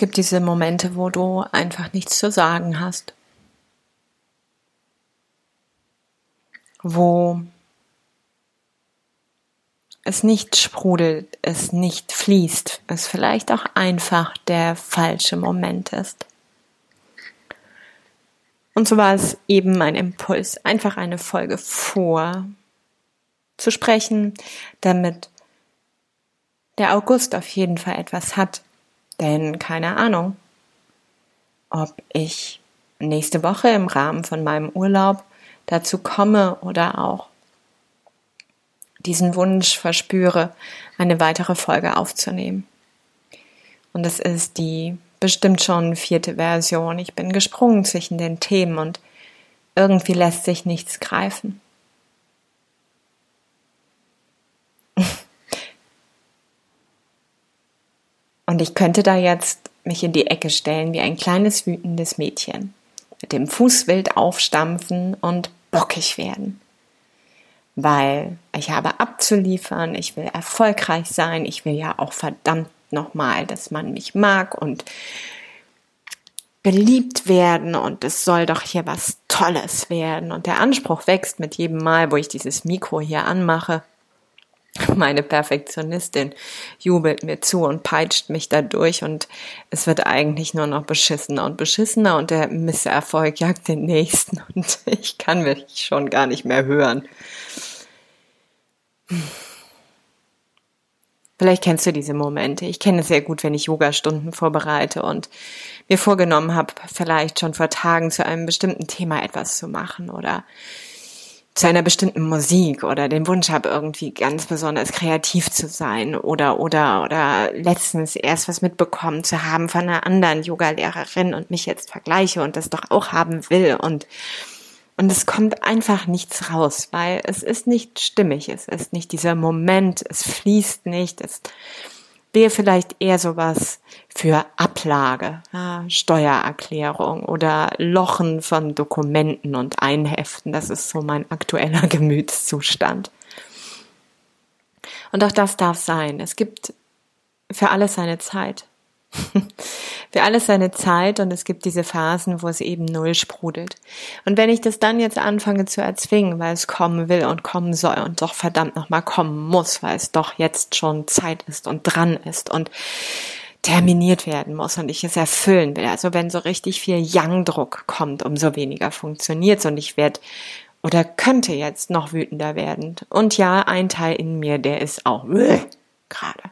Es gibt diese Momente, wo du einfach nichts zu sagen hast. Wo es nicht sprudelt, es nicht fließt, es vielleicht auch einfach der falsche Moment ist. Und so war es eben mein Impuls, einfach eine Folge vor zu sprechen, damit der August auf jeden Fall etwas hat. Denn keine Ahnung, ob ich nächste Woche im Rahmen von meinem Urlaub dazu komme oder auch diesen Wunsch verspüre, eine weitere Folge aufzunehmen. Und das ist die bestimmt schon vierte Version. Ich bin gesprungen zwischen den Themen und irgendwie lässt sich nichts greifen. Und ich könnte da jetzt mich in die Ecke stellen wie ein kleines wütendes Mädchen, mit dem Fuß wild aufstampfen und bockig werden weil ich habe abzuliefern, ich will erfolgreich sein, ich will ja auch verdammt nochmal, dass man mich mag und geliebt werden und es soll doch hier was Tolles werden und der Anspruch wächst mit jedem Mal, wo ich dieses Mikro hier anmache. Meine Perfektionistin jubelt mir zu und peitscht mich da durch und es wird eigentlich nur noch beschissener und beschissener und der Misserfolg jagt den nächsten und ich kann mich schon gar nicht mehr hören. Vielleicht kennst du diese Momente. Ich kenne es sehr gut, wenn ich Yoga-Stunden vorbereite und mir vorgenommen habe, vielleicht schon vor Tagen zu einem bestimmten Thema etwas zu machen oder zu einer bestimmten Musik oder den Wunsch habe, irgendwie ganz besonders kreativ zu sein oder, oder, oder letztens erst was mitbekommen zu haben von einer anderen Yoga-Lehrerin und mich jetzt vergleiche und das doch auch haben will und und es kommt einfach nichts raus, weil es ist nicht stimmig, es ist nicht dieser Moment, es fließt nicht, es wäre vielleicht eher sowas für Ablage, ja, Steuererklärung oder Lochen von Dokumenten und Einheften. Das ist so mein aktueller Gemütszustand. Und auch das darf sein. Es gibt für alles seine Zeit. für alles seine Zeit und es gibt diese Phasen, wo es eben null sprudelt. Und wenn ich das dann jetzt anfange zu erzwingen, weil es kommen will und kommen soll und doch verdammt nochmal kommen muss, weil es doch jetzt schon Zeit ist und dran ist und terminiert werden muss und ich es erfüllen will. Also wenn so richtig viel Yang-Druck kommt, umso weniger funktioniert und ich werde oder könnte jetzt noch wütender werden. Und ja, ein Teil in mir, der ist auch gerade.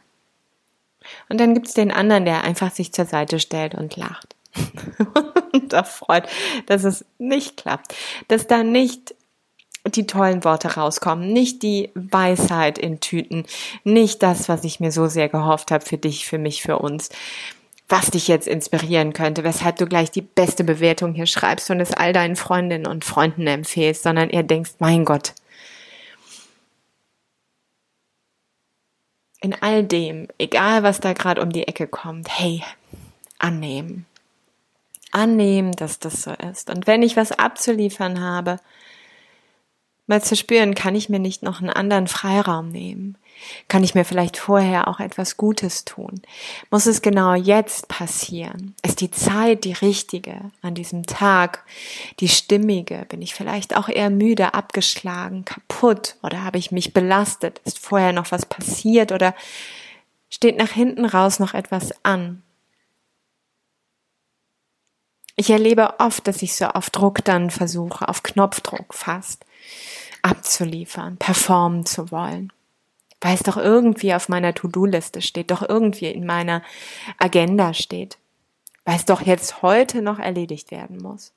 Und dann gibt's den anderen, der einfach sich zur Seite stellt und lacht. und da freut, dass es nicht klappt. Dass da nicht die tollen Worte rauskommen, nicht die Weisheit in Tüten, nicht das, was ich mir so sehr gehofft habe für dich, für mich, für uns, was dich jetzt inspirieren könnte, weshalb du gleich die beste Bewertung hier schreibst und es all deinen Freundinnen und Freunden empfehlst, sondern eher denkst, mein Gott, in all dem, egal was da gerade um die Ecke kommt, hey, annehmen. Annehmen, dass das so ist. Und wenn ich was abzuliefern habe, mal zu spüren, kann ich mir nicht noch einen anderen Freiraum nehmen? Kann ich mir vielleicht vorher auch etwas Gutes tun? Muss es genau jetzt passieren? Ist die Zeit die richtige an diesem Tag, die stimmige? Bin ich vielleicht auch eher müde, abgeschlagen, kaputt oder habe ich mich belastet? Ist vorher noch was passiert oder steht nach hinten raus noch etwas an? Ich erlebe oft, dass ich so auf Druck dann versuche, auf Knopfdruck fast abzuliefern, performen zu wollen weil es doch irgendwie auf meiner To-Do-Liste steht, doch irgendwie in meiner Agenda steht, weil es doch jetzt heute noch erledigt werden muss.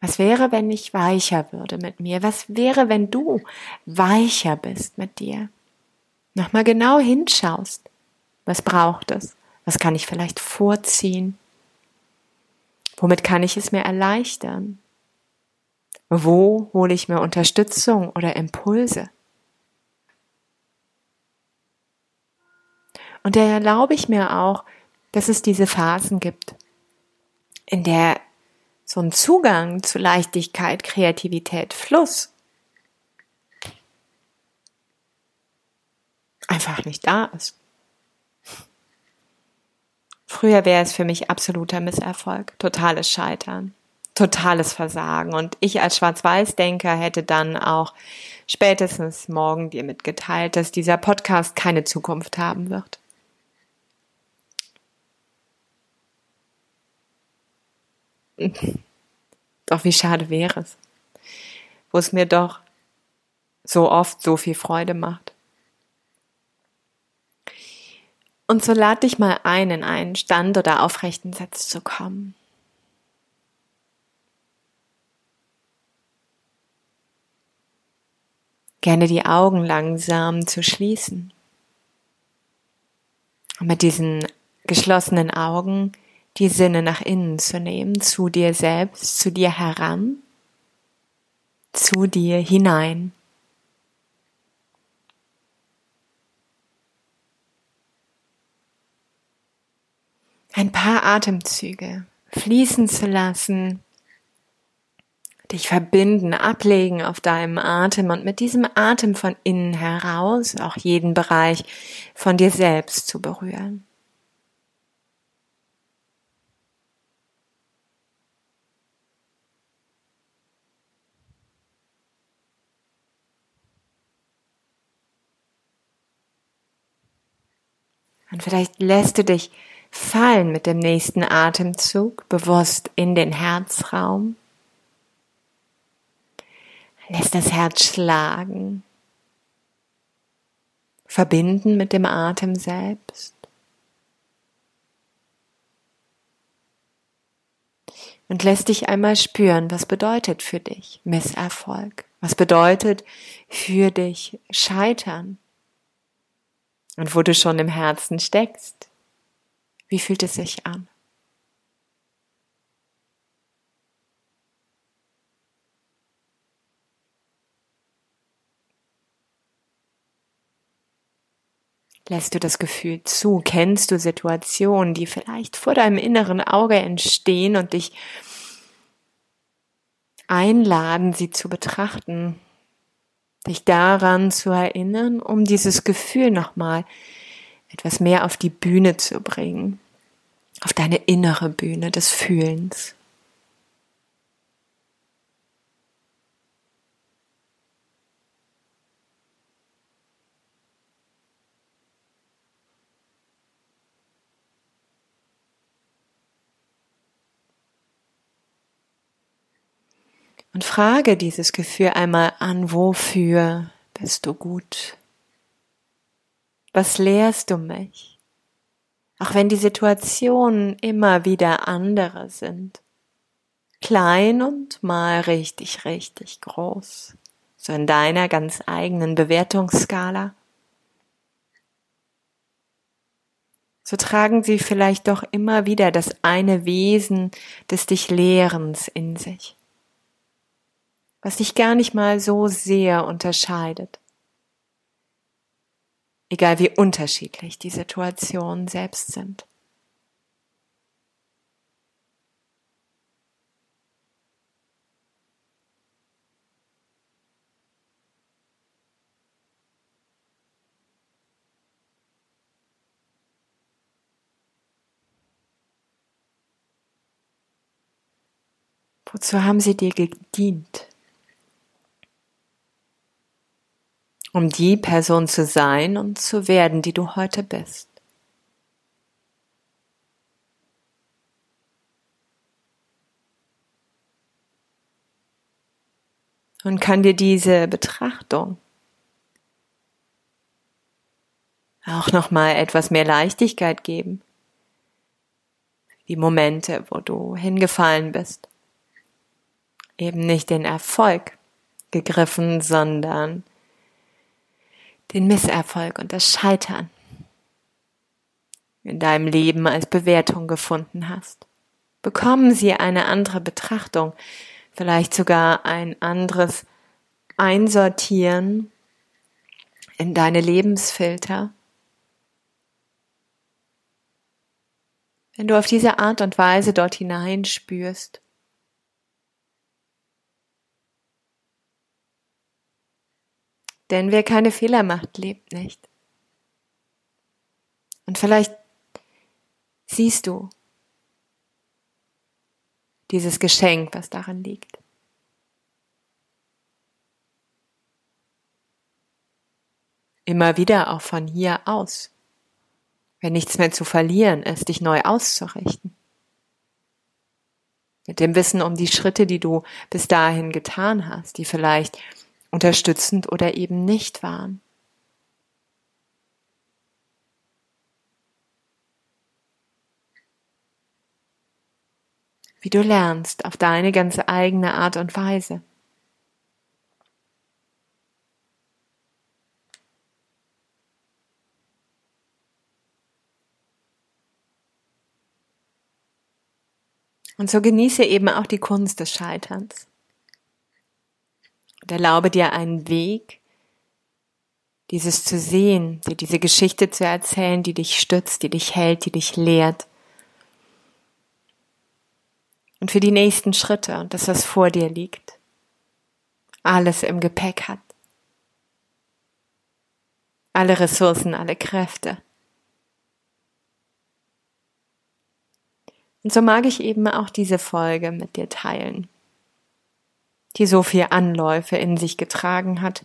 Was wäre, wenn ich weicher würde mit mir? Was wäre, wenn du weicher bist mit dir? Nochmal genau hinschaust. Was braucht es? Was kann ich vielleicht vorziehen? Womit kann ich es mir erleichtern? Wo hole ich mir Unterstützung oder Impulse? Und da erlaube ich mir auch, dass es diese Phasen gibt, in der so ein Zugang zu Leichtigkeit, Kreativität, Fluss einfach nicht da ist. Früher wäre es für mich absoluter Misserfolg, totales Scheitern, totales Versagen. Und ich als Schwarz-Weiß-Denker hätte dann auch spätestens morgen dir mitgeteilt, dass dieser Podcast keine Zukunft haben wird. Doch wie schade wäre es, wo es mir doch so oft so viel Freude macht. Und so lad dich mal ein, in einen Stand oder aufrechten Satz zu kommen. Gerne die Augen langsam zu schließen. Und mit diesen geschlossenen Augen die Sinne nach innen zu nehmen, zu dir selbst, zu dir heran, zu dir hinein. Ein paar Atemzüge fließen zu lassen, dich verbinden, ablegen auf deinem Atem und mit diesem Atem von innen heraus auch jeden Bereich von dir selbst zu berühren. Und vielleicht lässt du dich fallen mit dem nächsten Atemzug bewusst in den Herzraum. Lässt das Herz schlagen. Verbinden mit dem Atem selbst. Und lässt dich einmal spüren, was bedeutet für dich Misserfolg? Was bedeutet für dich Scheitern? Und wo du schon im Herzen steckst, wie fühlt es sich an? Lässt du das Gefühl zu? Kennst du Situationen, die vielleicht vor deinem inneren Auge entstehen und dich einladen, sie zu betrachten? dich daran zu erinnern, um dieses Gefühl nochmal etwas mehr auf die Bühne zu bringen, auf deine innere Bühne des Fühlens. Und frage dieses Gefühl einmal an, wofür bist du gut? Was lehrst du mich? Auch wenn die Situationen immer wieder andere sind. Klein und mal richtig, richtig groß. So in deiner ganz eigenen Bewertungsskala. So tragen sie vielleicht doch immer wieder das eine Wesen des dich Lehrens in sich was dich gar nicht mal so sehr unterscheidet. Egal wie unterschiedlich die Situationen selbst sind. Wozu haben sie dir gedient? Um die Person zu sein und zu werden, die du heute bist. Und kann dir diese Betrachtung auch nochmal etwas mehr Leichtigkeit geben. Die Momente, wo du hingefallen bist. Eben nicht den Erfolg gegriffen, sondern den Misserfolg und das Scheitern in deinem Leben als Bewertung gefunden hast. Bekommen sie eine andere Betrachtung, vielleicht sogar ein anderes Einsortieren in deine Lebensfilter. Wenn du auf diese Art und Weise dort hineinspürst, Denn wer keine Fehler macht, lebt nicht. Und vielleicht siehst du dieses Geschenk, was darin liegt. Immer wieder auch von hier aus. Wenn nichts mehr zu verlieren ist, dich neu auszurichten. Mit dem Wissen um die Schritte, die du bis dahin getan hast, die vielleicht unterstützend oder eben nicht waren. Wie du lernst auf deine ganz eigene Art und Weise. Und so genieße eben auch die Kunst des Scheiterns. Und erlaube dir einen Weg, dieses zu sehen, dir diese Geschichte zu erzählen, die dich stützt, die dich hält, die dich lehrt. Und für die nächsten Schritte und das, was vor dir liegt, alles im Gepäck hat. Alle Ressourcen, alle Kräfte. Und so mag ich eben auch diese Folge mit dir teilen, die so viel Anläufe in sich getragen hat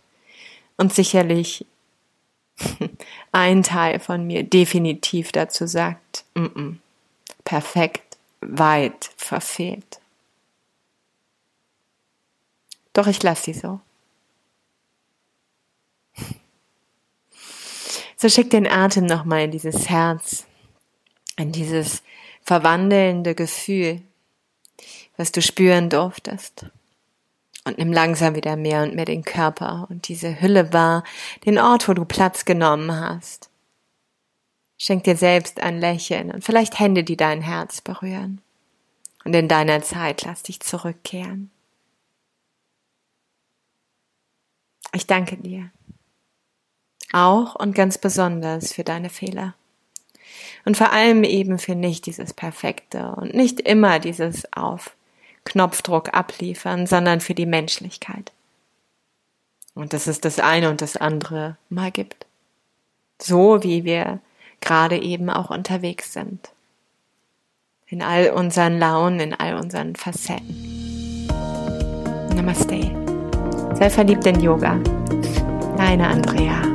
und sicherlich ein Teil von mir definitiv dazu sagt, mm -mm, perfekt, weit verfehlt. Doch ich lasse sie so. So schick den Atem nochmal in dieses Herz, in dieses verwandelnde Gefühl, was du spüren durftest. Und nimm langsam wieder mehr und mehr den Körper und diese Hülle wahr, den Ort, wo du Platz genommen hast. Schenk dir selbst ein Lächeln und vielleicht Hände, die dein Herz berühren. Und in deiner Zeit lass dich zurückkehren. Ich danke dir. Auch und ganz besonders für deine Fehler. Und vor allem eben für nicht dieses Perfekte und nicht immer dieses auf Knopfdruck abliefern, sondern für die Menschlichkeit. Und dass es das eine und das andere mal gibt. So wie wir gerade eben auch unterwegs sind. In all unseren Launen, in all unseren Facetten. Namaste. Sei verliebt in Yoga. Deine Andrea.